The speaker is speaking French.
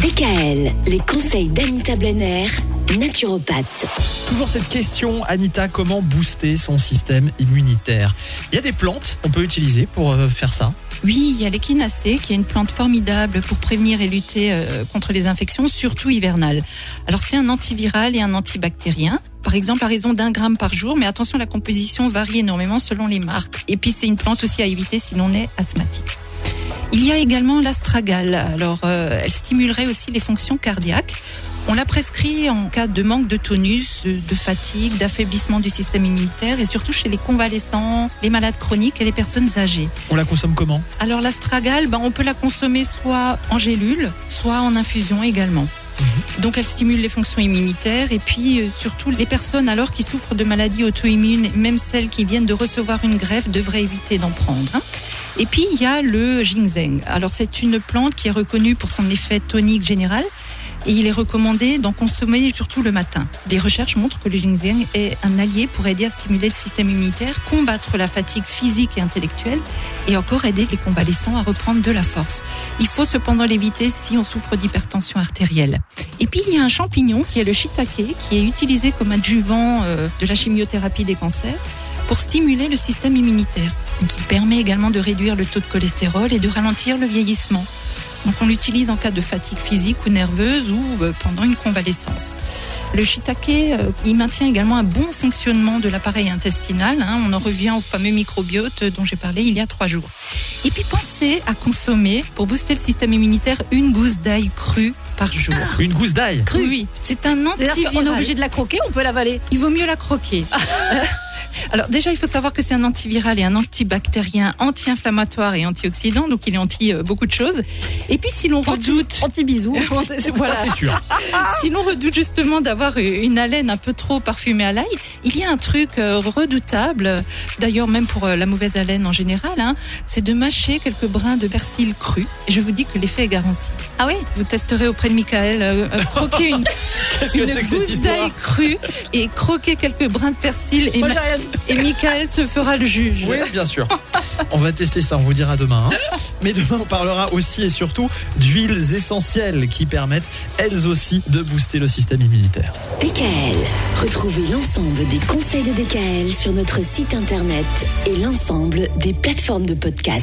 DKL, les conseils d'Anita Blenner, naturopathe. Toujours cette question, Anita, comment booster son système immunitaire? Il y a des plantes qu'on peut utiliser pour euh, faire ça? Oui, il y a l'échinacée qui est une plante formidable pour prévenir et lutter euh, contre les infections, surtout hivernales. Alors c'est un antiviral et un antibactérien. Par exemple, à raison d'un gramme par jour, mais attention, la composition varie énormément selon les marques. Et puis c'est une plante aussi à éviter si l'on est asthmatique. Il y a également l'astragale. Alors, euh, elle stimulerait aussi les fonctions cardiaques. On l'a prescrit en cas de manque de tonus, de fatigue, d'affaiblissement du système immunitaire et surtout chez les convalescents, les malades chroniques et les personnes âgées. On la consomme comment? Alors l'astragale, ben, on peut la consommer soit en gélule, soit en infusion également. Donc elle stimule les fonctions immunitaires et puis euh, surtout les personnes alors qui souffrent de maladies auto-immunes, même celles qui viennent de recevoir une greffe, devraient éviter d'en prendre. hein. Et puis il y a le ginseng. Alors c'est une plante qui est reconnue pour son effet tonique général et il est recommandé d'en consommer surtout le matin. Les recherches montrent que le ginseng est un allié pour aider à stimuler le système immunitaire, combattre la fatigue physique et intellectuelle et encore aider les convalescents à reprendre de la force. Il faut cependant l'éviter si on souffre d'hypertension artérielle. Et puis il y a un champignon qui est le shiitake qui est utilisé comme adjuvant euh, de la chimiothérapie des cancers pour stimuler le système immunitaire, qui permet également de réduire le taux de cholestérol et de ralentir le vieillissement. Donc on l'utilise en cas de fatigue physique ou nerveuse ou euh, pendant une convalescence. Le shiitake, euh, il maintient également un bon fonctionnement de l'appareil intestinal. hein. On en revient au fameux microbiote dont j'ai parlé il y a trois jours. Et puis pensez à consommer, pour booster le système immunitaire, une gousse d'ail crue par jour. Une gousse d'ail Crue, oui. C'est un C'est-à-dire qu'on est antiviral. obligé de la croquer, on peut l'avaler. Il vaut mieux la croquer. Euh, Alors déjà, il faut savoir que c'est un antiviral et un antibactérien, anti-inflammatoire et antioxydant, donc il est anti euh, beaucoup de choses. Et puis si l'on redoute, Anti-bisous. voilà, Ça c'est sûr. si l'on redoute justement d'avoir une haleine un peu trop parfumée à l'ail, il y a un truc euh, redoutable, d'ailleurs même pour euh, la mauvaise haleine en général, hein, c'est de mâcher quelques brins de persil cru. Et je vous dis que l'effet est garanti. Ah oui Vous testerez auprès de Michael, euh, euh, croquer une, une que gousse d'ail crue et croquer quelques brins de persil et, Moi, et Michael se fera le juge. Oui, bien sûr. On va tester ça, on vous dira demain. hein. Mais demain, on parlera aussi et surtout d'huiles essentielles qui permettent, elles aussi, de booster le système immunitaire. DKL. Retrouvez l'ensemble des conseils de DKL sur notre site internet et l'ensemble des plateformes de podcast.